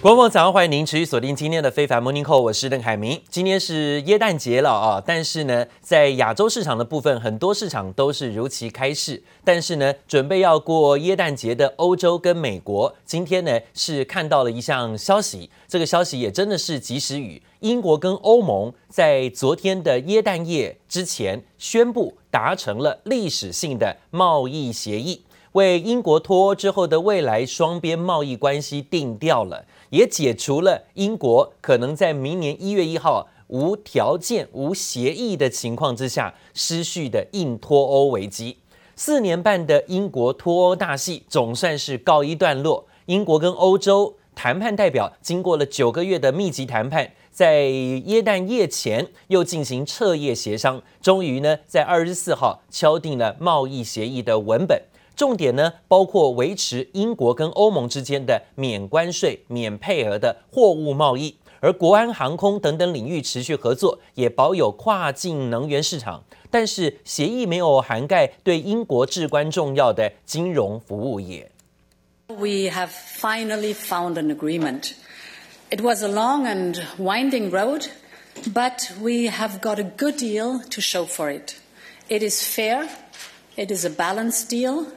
观众早上欢迎您持续锁定今天的非凡 Morning Call，我是邓凯明。今天是耶诞节了啊，但是呢，在亚洲市场的部分，很多市场都是如期开市。但是呢，准备要过耶诞节的欧洲跟美国，今天呢是看到了一项消息，这个消息也真的是及时雨。英国跟欧盟在昨天的耶诞夜之前宣布达成了历史性的贸易协议，为英国脱欧之后的未来双边贸易关系定调了。也解除了英国可能在明年一月一号无条件、无协议的情况之下失序的硬脱欧危机。四年半的英国脱欧大戏总算是告一段落。英国跟欧洲谈判代表经过了九个月的密集谈判，在耶诞夜前又进行彻夜协商，终于呢在二十四号敲定了贸易协议的文本。重点呢，包括维持英国跟欧盟之间的免关税、免配额的货物贸易，而国安、航空等等领域持续合作，也保有跨境能源市场。但是协议没有涵盖对英国至关重要的金融服务业。We have finally found an agreement. It was a long and winding road, but we have got a good deal to show for it. It is fair. It is a balanced deal.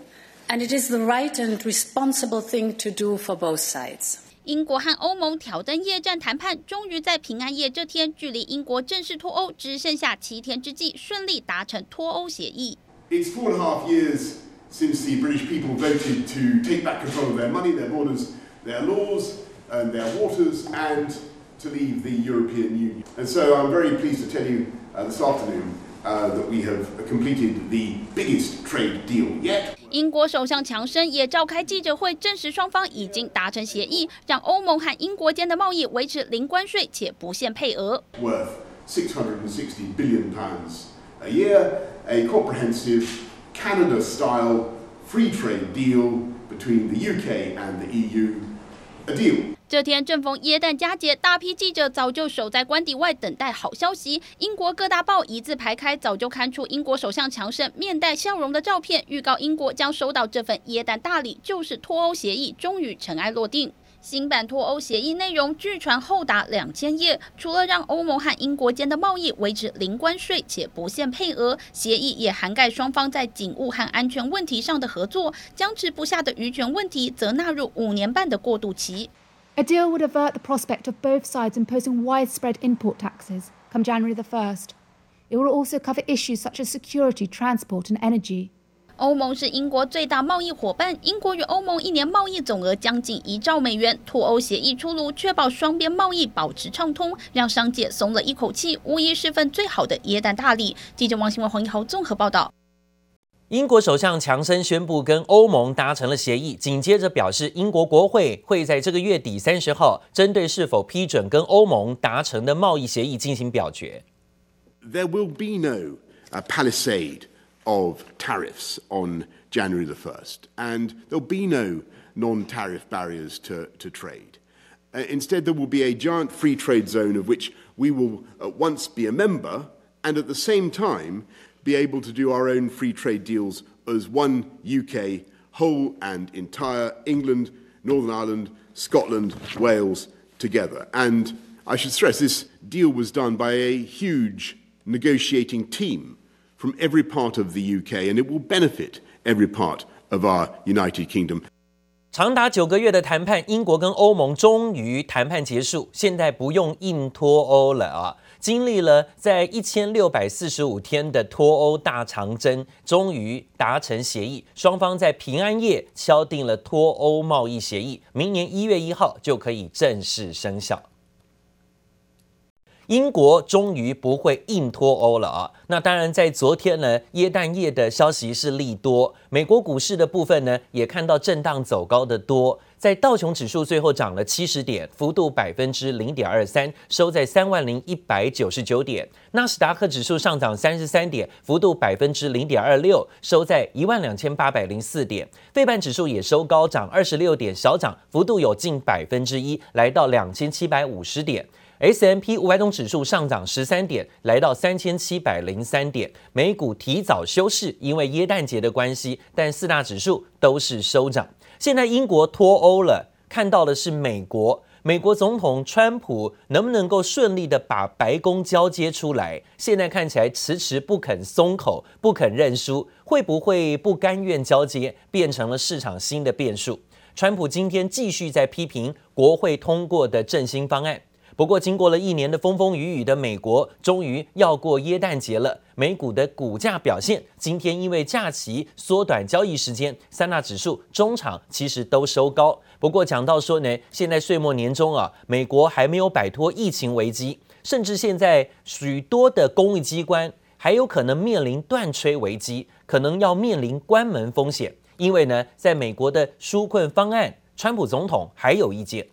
And it is the right and responsible thing to do for both sides. 英国和欧盟挑灯夜战谈判，终于在平安夜这天，距离英国正式脱欧只剩下七天之际，顺利达成脱欧协议。It's four and a half years since the British people voted to take back control of their money, their borders, their laws, and their waters, and to leave the European Union. And so I'm very pleased to tell you uh, this afternoon uh, that we have completed the biggest trade deal yet. 英国首相强生也召开记者会，证实双方已经达成协议，让欧盟和英国间的贸易维持零关税且不限配额。Worth six hundred and sixty billion pounds a year, a comprehensive Canada-style free trade deal between the UK and the EU, a deal. 这天正逢耶诞佳节，大批记者早就守在官邸外等待好消息。英国各大报一字排开，早就刊出英国首相强生面带笑容的照片，预告英国将收到这份耶诞大礼，就是脱欧协议终于尘埃落定。新版脱欧协议内容据传厚达两千页，除了让欧盟和英国间的贸易维持零关税且不限配额，协议也涵盖双方在警务和安全问题上的合作，僵持不下的渔权问题则纳入五年半的过渡期。A deal would avert the prospect of both sides imposing widespread import taxes come January the 1st. It will also cover issues such as security, transport and energy. 欧盟是英国最大贸易伙伴，英国与欧盟一年贸易总额将近一兆美元。脱欧协议出炉，确保双边贸易保持畅通，让商界松了一口气，无疑是份最好的耶诞大礼。记者王新文、黄一豪综合报道。英国首相强生宣布跟欧盟达成了协议，紧接着表示英国国会会在这个月底三十号针对是否批准跟欧盟达成的贸易协议进行表决。There will be no palisade of tariffs on January the first, and there'll be no non-tariff barriers to to trade. Instead, there will be a giant free trade zone of which we will at once be a member, and at the same time. be able to do our own free trade deals as one UK, whole and entire England, Northern Ireland, Scotland, Wales together. And I should stress this deal was done by a huge negotiating team from every part of the UK, and it will benefit every part of our United Kingdom. 长达九个月的谈判，英国跟欧盟终于谈判结束，现在不用硬脱欧了啊！经历了在一千六百四十五天的脱欧大长征，终于达成协议，双方在平安夜敲定了脱欧贸易协议，明年一月一号就可以正式生效。英国终于不会硬脱欧了啊！那当然，在昨天呢，耶诞夜的消息是利多。美国股市的部分呢，也看到震荡走高的多。在道琼指数最后涨了七十点，幅度百分之零点二三，收在三万零一百九十九点。纳斯达克指数上涨三十三点，幅度百分之零点二六，收在一万两千八百零四点。费半指数也收高，涨二十六点，小涨幅度有近百分之一，来到两千七百五十点。S M P 五百种指数上涨十三点，来到三千七百零三点。美股提早休市，因为耶诞节的关系，但四大指数都是收涨。现在英国脱欧了，看到的是美国。美国总统川普能不能够顺利的把白宫交接出来？现在看起来迟迟不肯松口，不肯认输，会不会不甘愿交接，变成了市场新的变数？川普今天继续在批评国会通过的振兴方案。不过，经过了一年的风风雨雨的美国，终于要过耶诞节了。美股的股价表现，今天因为假期缩短交易时间，三大指数中场其实都收高。不过讲到说呢，现在岁末年终啊，美国还没有摆脱疫情危机，甚至现在许多的公益机关还有可能面临断炊危机，可能要面临关门风险。因为呢，在美国的纾困方案，川普总统还有意见。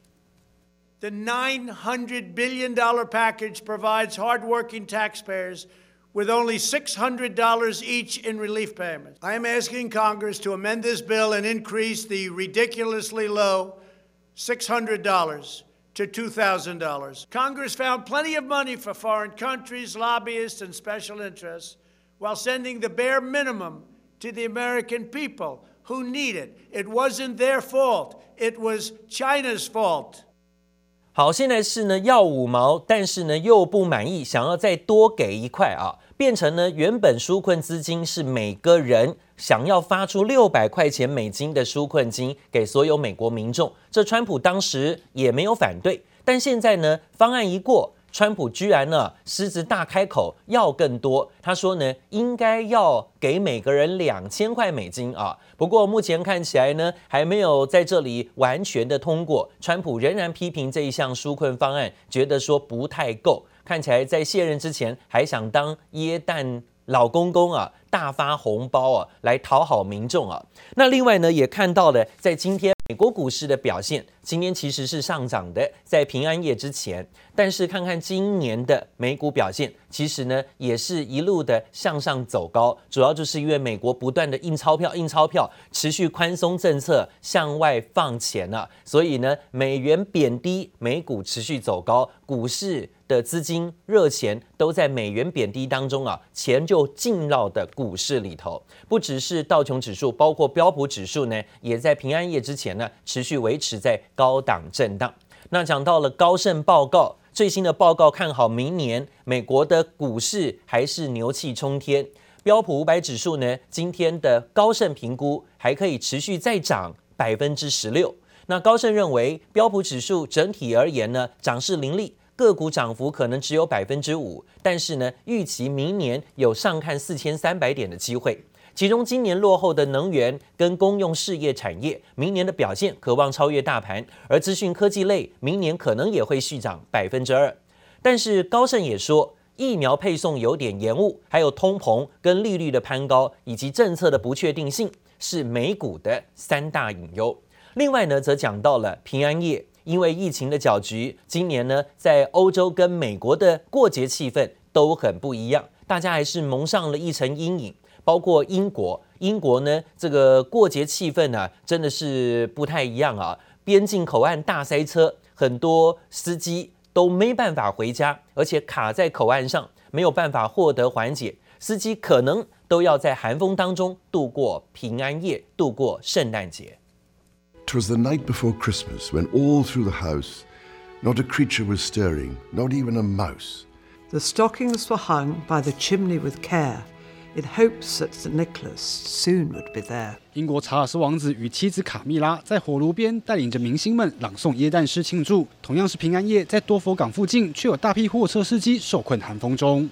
The $900 billion package provides hardworking taxpayers with only $600 each in relief payments. I am asking Congress to amend this bill and increase the ridiculously low $600 to $2,000. Congress found plenty of money for foreign countries, lobbyists, and special interests while sending the bare minimum to the American people who need it. It wasn't their fault, it was China's fault. 好，现在是呢要五毛，但是呢又不满意，想要再多给一块啊，变成呢原本纾困资金是每个人想要发出六百块钱美金的纾困金给所有美国民众，这川普当时也没有反对，但现在呢方案一过。川普居然呢狮子大开口要更多，他说呢应该要给每个人两千块美金啊。不过目前看起来呢还没有在这里完全的通过。川普仍然批评这一项纾困方案，觉得说不太够，看起来在卸任之前还想当耶诞老公公啊，大发红包啊来讨好民众啊。那另外呢也看到了在今天。美国股市的表现，今天其实是上涨的，在平安夜之前。但是看看今年的美股表现，其实呢也是一路的向上走高，主要就是因为美国不断的印钞票、印钞票，持续宽松政策向外放钱了，所以呢美元贬低，美股持续走高，股市。的资金热钱都在美元贬低当中啊，钱就进到的股市里头。不只是道琼指数，包括标普指数呢，也在平安夜之前呢持续维持在高档震荡。那讲到了高盛报告最新的报告，看好明年美国的股市还是牛气冲天。标普五百指数呢，今天的高盛评估还可以持续再涨百分之十六。那高盛认为标普指数整体而言呢，涨势凌厉。个股涨幅可能只有百分之五，但是呢，预期明年有上看四千三百点的机会。其中今年落后的能源跟公用事业产业，明年的表现可望超越大盘，而资讯科技类明年可能也会续涨百分之二。但是高盛也说，疫苗配送有点延误，还有通膨跟利率的攀高，以及政策的不确定性，是美股的三大隐忧。另外呢，则讲到了平安夜。因为疫情的搅局，今年呢，在欧洲跟美国的过节气氛都很不一样，大家还是蒙上了一层阴影。包括英国，英国呢，这个过节气氛呢、啊，真的是不太一样啊。边境口岸大塞车，很多司机都没办法回家，而且卡在口岸上，没有办法获得缓解，司机可能都要在寒风当中度过平安夜，度过圣诞节。'Twas the night before Christmas when all through the house not a creature was stirring, not even a mouse. The stockings were hung by the chimney with care, in hopes that St. Nicholas soon would be there. 英国查尔斯王子与妻子卡蜜拉在火炉边带领着明星们朗诵耶诞诗庆祝。同样是平安夜，在多佛港附近却有大批货车司机受困寒风中。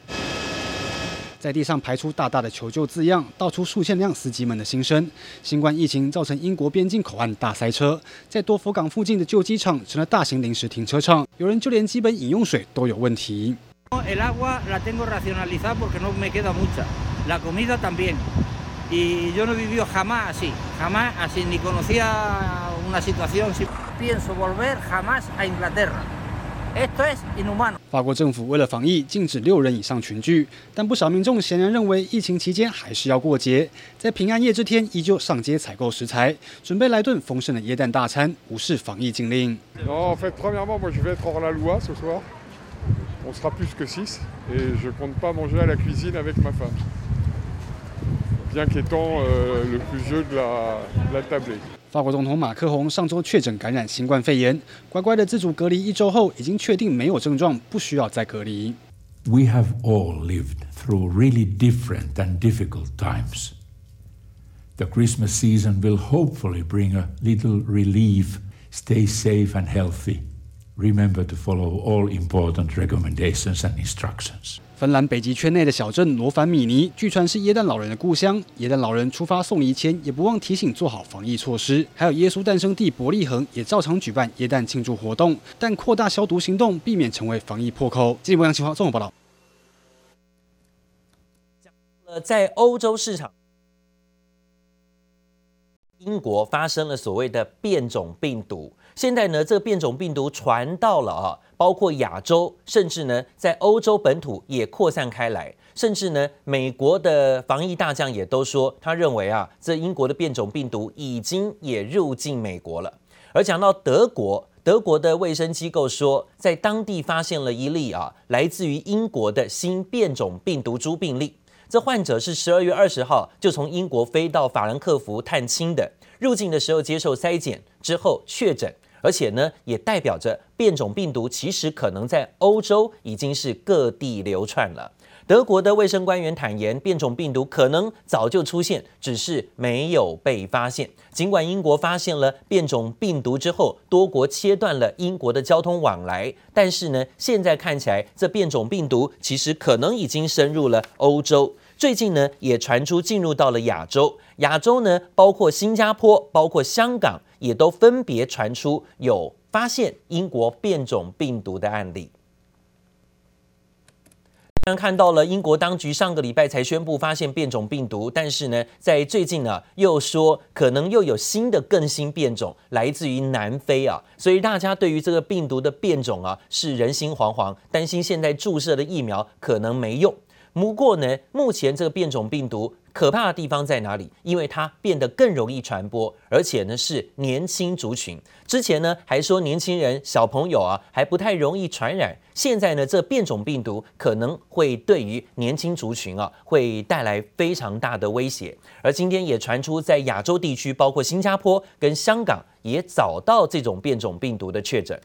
在地上排出大大的求救字样，道出数千辆司机们的心声。新冠疫情造成英国边境口岸大塞车，在多佛港附近的旧机场成了大型临时停车场，有人就连基本饮用水都有问题。法国政府为了防疫，禁止六人以上群聚，但不少民众显然认为疫情期间还是要过节，在平安夜这天依旧上街采购食材，准备来顿丰盛的椰蛋大餐，无视防疫禁令。法国总统马克宏上周确诊感染新冠肺炎，乖乖的自主隔离一周后，已经确定没有症状，不需要再隔离。We have all lived through really different and difficult times. The Christmas season will hopefully bring a little relief. Stay safe and healthy. Remember to follow all important recommendations and instructions. 芬兰北极圈内的小镇罗凡米尼，据传是耶诞老人的故乡。耶诞老人出发送仪前，也不忘提醒做好防疫措施。还有耶稣诞生地伯利恒也照常举办耶诞庆祝活动，但扩大消毒行动，避免成为防疫破口。记者杨清华综合报道。呃，在欧洲市场，英国发生了所谓的变种病毒。现在呢，这个变种病毒传到了啊，包括亚洲，甚至呢，在欧洲本土也扩散开来，甚至呢，美国的防疫大将也都说，他认为啊，这英国的变种病毒已经也入境美国了。而讲到德国，德国的卫生机构说，在当地发现了一例啊，来自于英国的新变种病毒株病例。这患者是十二月二十号就从英国飞到法兰克福探亲的，入境的时候接受筛检之后确诊。而且呢，也代表着变种病毒其实可能在欧洲已经是各地流窜了。德国的卫生官员坦言，变种病毒可能早就出现，只是没有被发现。尽管英国发现了变种病毒之后，多国切断了英国的交通往来，但是呢，现在看起来这变种病毒其实可能已经深入了欧洲。最近呢，也传出进入到了亚洲。亚洲呢，包括新加坡，包括香港。也都分别传出有发现英国变种病毒的案例。刚刚看到了英国当局上个礼拜才宣布发现变种病毒，但是呢，在最近呢，又说可能又有新的更新变种来自于南非啊，所以大家对于这个病毒的变种啊是人心惶惶，担心现在注射的疫苗可能没用。不过呢，目前这个变种病毒可怕的地方在哪里？因为它变得更容易传播，而且呢是年轻族群。之前呢还说年轻人、小朋友啊还不太容易传染，现在呢这变种病毒可能会对于年轻族群啊会带来非常大的威胁。而今天也传出在亚洲地区，包括新加坡跟香港也找到这种变种病毒的确诊。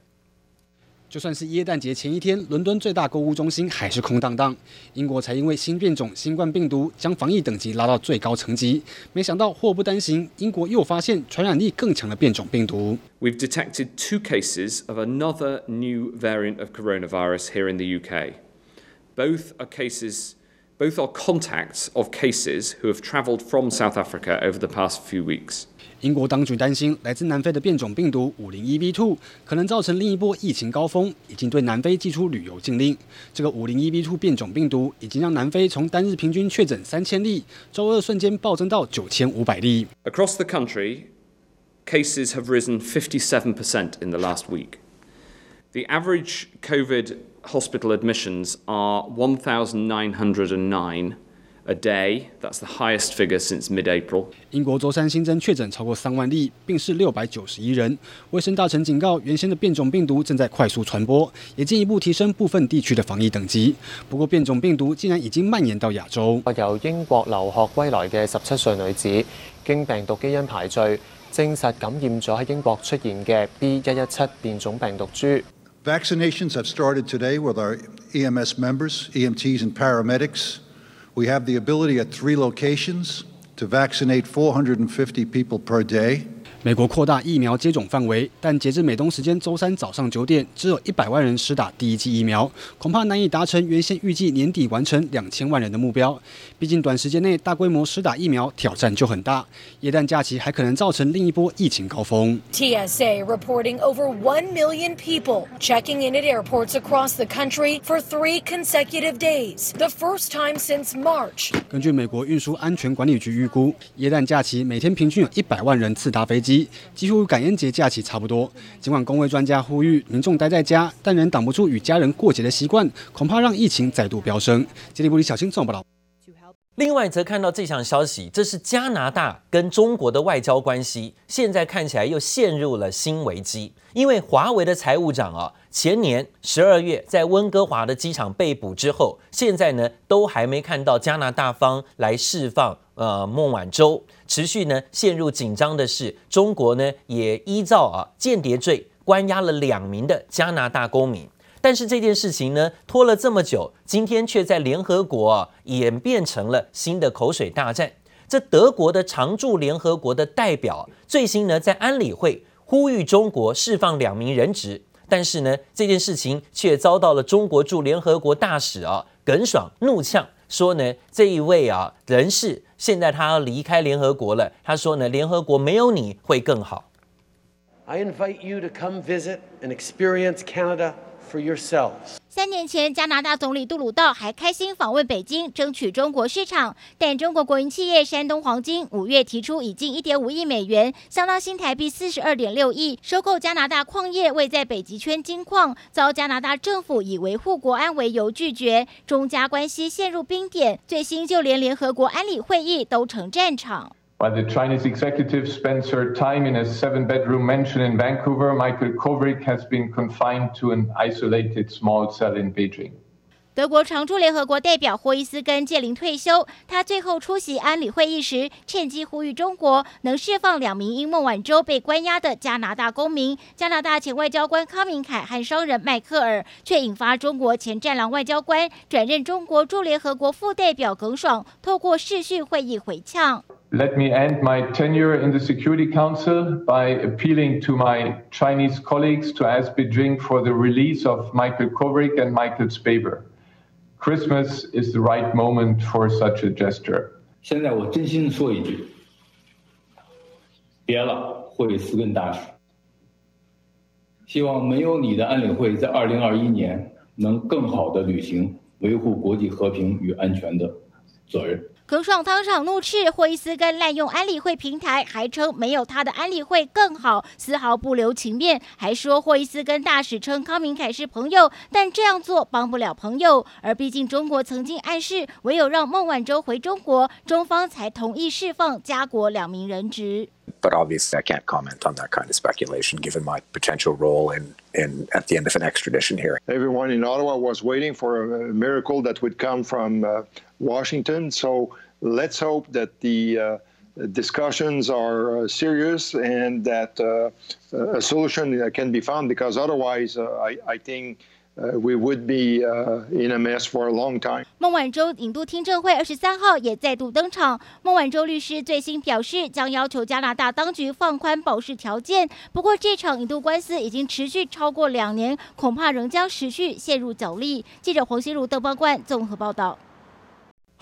就算是耶诞节前一天，伦敦最大购物中心还是空荡荡。英国才因为新变种新冠病毒将防疫等级拉到最高层级，没想到祸不单行，英国又发现传染力更强的变种病毒。We've detected two cases of another new variant of coronavirus here in the UK. Both are cases, both are contacts of cases who have travelled from South Africa over the past few weeks. 英国当局担心来自南非的变种病毒 501V2 可能造成另一波疫情高峰，已经对南非祭出旅游禁令。这个 501V2 变种病毒已经让南非从单日平均确诊三千例，周二瞬间暴增到九千五百例。Across the country, cases have risen 57% in the last week. The average COVID hospital admissions are 1,909. A day, that's the highest figure since mid-April. 英国周三新增确诊超过三万例，病逝六百九十一人。卫生大臣警告，原先的变种病毒正在快速传播，也进一步提升部分地区的防疫等级。不过，变种病毒竟然已经蔓延到亚洲。由英国留学归来嘅十七岁女子，经病毒基因排序，证实感染咗喺英国出现嘅 B 一一七变种病毒株。Vaccinations have started today with our EMS members, EMTs and paramedics. We have the ability at three locations to vaccinate 450 people per day. 美国扩大疫苗接种范围，但截至美东时间周三早上九点，只有一百万人施打第一剂疫苗，恐怕难以达成原先预计年底完成两千万人的目标。毕竟短时间内大规模施打疫苗挑战就很大，耶诞假期还可能造成另一波疫情高峰。TSA reporting over one million people checking in at airports across the country for three consecutive days, the first time since March. 根据美国运输安全管理局预估，耶诞假期每天平均有一百万人次搭飞机。几乎感恩节假期差不多。尽管公卫专家呼吁民众待在家，但仍挡不住与家人过节的习惯，恐怕让疫情再度飙升。吉利布里小青综合报道。另外则看到这项消息，这是加拿大跟中国的外交关系，现在看起来又陷入了新危机。因为华为的财务长啊，前年十二月在温哥华的机场被捕之后，现在呢都还没看到加拿大方来释放。呃孟晚舟，持续呢陷入紧张的是，中国呢也依照啊间谍罪关押了两名的加拿大公民。但是这件事情呢拖了这么久，今天却在联合国演变成了新的口水大战。这德国的常驻联合国的代表最新呢在安理会呼吁中国释放两名人质。但是呢，这件事情却遭到了中国驻联合国大使啊耿爽怒呛，说呢，这一位啊人士现在他要离开联合国了。他说呢，联合国没有你会更好。I invite you to come visit and experience Canada. For Yourself 三年前，加拿大总理杜鲁道还开心访问北京，争取中国市场。但中国国营企业山东黄金五月提出以近一点五亿美元，相当新台币四十二点六亿，收购加拿大矿业位在北极圈金矿，遭加拿大政府以维护国安为由拒绝，中加关系陷入冰点。最新就连联合国安理会议都成战场。While the Chinese executive spends her time in a seven-bedroom mansion in Vancouver, Michael Kovrig has been confined to an isolated small cell in Beijing. 德国常驻联合国代表霍伊斯根届龄退休，他最后出席安理会议时，趁机呼吁中国能释放两名因孟晚舟被关押的加拿大公民。加拿大前外交官康明凯和商人迈克尔，却引发中国前战狼外交官转任中国驻联合国副代表耿爽透过视讯会议回呛。Let me end my tenure in the Security Council by appealing to my Chinese colleagues to ask Beijing for the release of Michael Kovrig and Michael Spavor. Christmas is the right moment for such a gesture. 现在我真心说一句，别了，霍比斯根大使。希望没有你的安理会在二零二一年能更好的履行维护国际和平与安全的责任。耿爽当场怒斥霍伊斯根滥用安理会平台，还称没有他的安理会更好，丝毫不留情面，还说霍伊斯根大使称康明凯是朋友，但这样做帮不了朋友。而毕竟中国曾经暗示，唯有让孟晚舟回中国，中方才同意释放加国两名人质。But obviously, I can't comment on that kind of speculation, given my potential role in in at the end of an extradition hearing. Everyone in Ottawa was waiting for a miracle that would come from Washington. So let's hope that the discussions are serious and that a solution can be found, because otherwise, I I think. We would be in a mess for a long time. 孟晚舟引渡听证会二十三号也再度登场。孟晚舟律师最新表示，将要求加拿大当局放宽保释条件。不过，这场引渡官司已经持续超过两年，恐怕仍将持续陷入角力。记者黄心如、邓邦冠综合报道。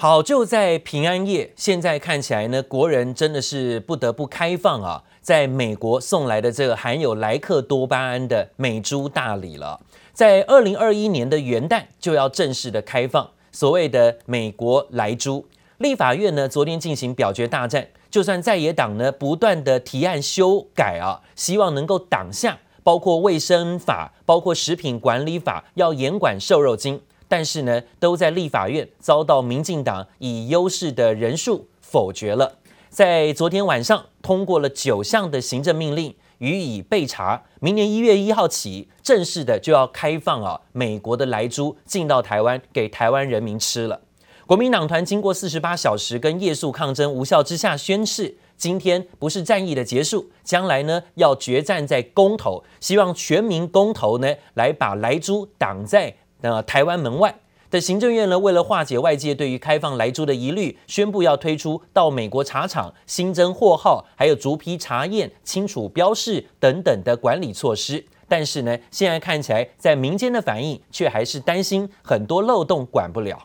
好，就在平安夜，现在看起来呢，国人真的是不得不开放啊，在美国送来的这个含有莱克多巴胺的美猪大礼了。在二零二一年的元旦就要正式的开放所谓的美国莱猪。立法院呢昨天进行表决大战，就算在野党呢不断的提案修改啊，希望能够挡下，包括卫生法、包括食品管理法要严管瘦肉精，但是呢都在立法院遭到民进党以优势的人数否决了。在昨天晚上通过了九项的行政命令。予以备查，明年一月一号起，正式的就要开放啊，美国的莱猪进到台湾，给台湾人民吃了。国民党团经过四十八小时跟夜宿抗争无效之下，宣誓今天不是战役的结束，将来呢要决战在公投，希望全民公投呢来把莱猪挡在呃台湾门外。的行政院呢，为了化解外界对于开放莱猪的疑虑，宣布要推出到美国茶厂新增货号，还有逐批查验、清楚标示等等的管理措施。但是呢，现在看起来在民间的反应却还是担心很多漏洞管不了。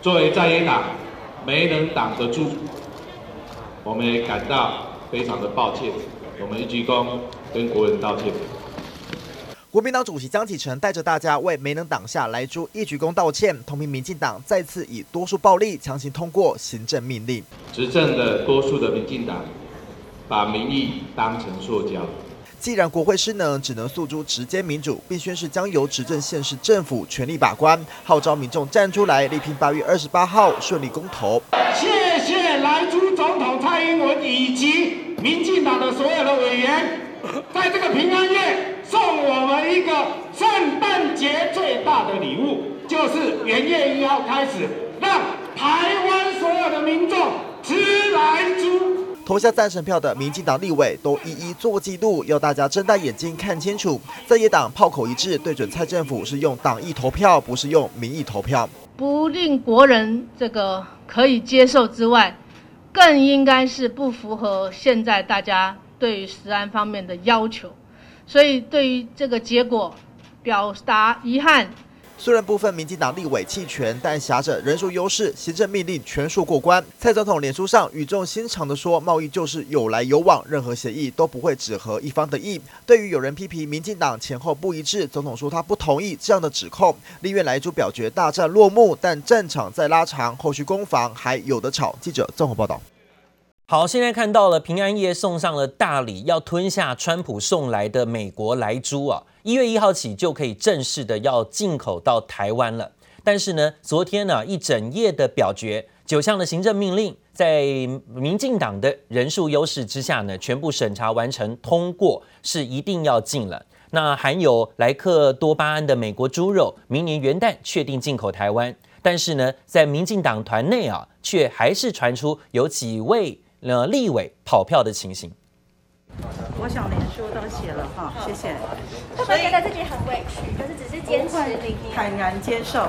作为在野党，没能挡得住，我们也感到非常的抱歉。我们一鞠躬跟国人道歉。国民党主席江启臣带着大家为没能挡下来猪一鞠躬道歉，同名民进党再次以多数暴力强行通过行政命令。执政的多数的民进党把民意当成塑胶。既然国会失能，只能诉诸直接民主，并宣示将由执政县市政府全力把关，号召民众站出来力拼八月二十八号顺利公投。谢谢莱猪总统蔡英文以及民进党的所有的委员，在这个平安夜。送我们一个圣诞节最大的礼物，就是元月一号开始，让台湾所有有的民众吃来猪。投下赞成票的民进党立委都一一做记录，要大家睁大眼睛看清楚，在野党炮口一致对准蔡政府是用党意投票，不是用民意投票，不令国人这个可以接受之外，更应该是不符合现在大家对于食安方面的要求，所以对于这个结果表达遗憾。虽然部分民进党立委弃权，但挟着人数优势，行政命令全数过关。蔡总统脸书上语重心长地说：“贸易就是有来有往，任何协议都不会只合一方的意。”对于有人批评民进党前后不一致，总统说他不同意这样的指控。立院莱猪表决大战落幕，但战场在拉长，后续攻防还有的吵。记者综合报道。好，现在看到了平安夜送上了大礼，要吞下川普送来的美国莱猪啊！一月一号起就可以正式的要进口到台湾了。但是呢，昨天呢一整夜的表决，九项的行政命令，在民进党的人数优势之下呢，全部审查完成通过，是一定要进了。那含有莱克多巴胺的美国猪肉，明年元旦确定进口台湾。但是呢，在民进党团内啊，却还是传出有几位。呃，立委跑票的情形，我想脸书都写了哈，谢谢。会不会觉得自己很委屈？就是只是坚持坦然接受。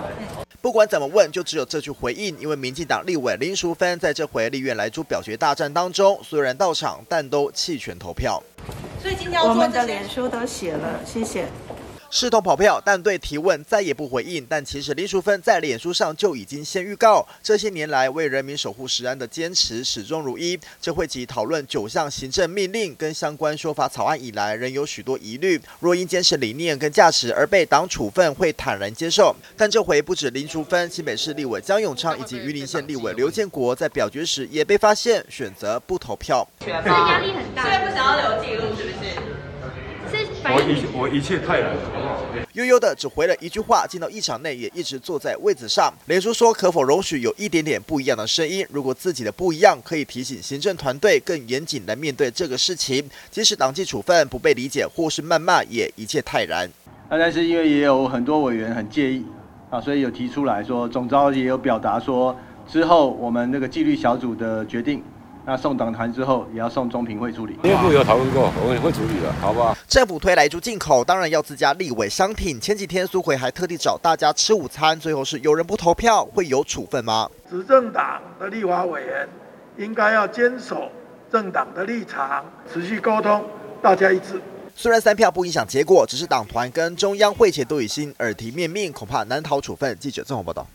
不管怎么问，就只有这句回应。因为民进党立委林淑芬在这回立院莱猪表决大战当中，虽然到场，但都弃权投票。所以今天我们的脸书都写了，谢谢。视同跑票，但对提问再也不回应。但其实林淑芬在脸书上就已经先预告，这些年来为人民守护食安的坚持始终如一。这会及讨论九项行政命令跟相关说法草案以来，仍有许多疑虑。若因坚持理念跟价值而被党处分，会坦然接受。但这回不止林淑芬，新北市立委江永昌以及榆林县立委刘建国在表决时也被发现选择不投票。压力很大，所以不想要留记录，是不是？我一我一切泰然，好不好？悠悠的只回了一句话，进到议场内也一直坐在位子上。脸书说，可否容许有一点点不一样的声音？如果自己的不一样，可以提醒行政团队更严谨来面对这个事情。即使党纪处分不被理解或是谩骂，也一切泰然。那但是因为也有很多委员很介意啊，所以有提出来说，总召也有表达说，之后我们那个纪律小组的决定。那送党团之后，也要送中评会处理。内部有讨论过，我们会处理的，好不好？政府推莱猪进口，当然要自家立委商品。前几天苏揆还特地找大家吃午餐，最后是有人不投票，会有处分吗？执政党的立法委员应该要坚守政党的立场，持续沟通，大家一致。虽然三票不影响结果，只是党团跟中央会前都已心耳提面命，恐怕难逃处分。记者郑宏报道。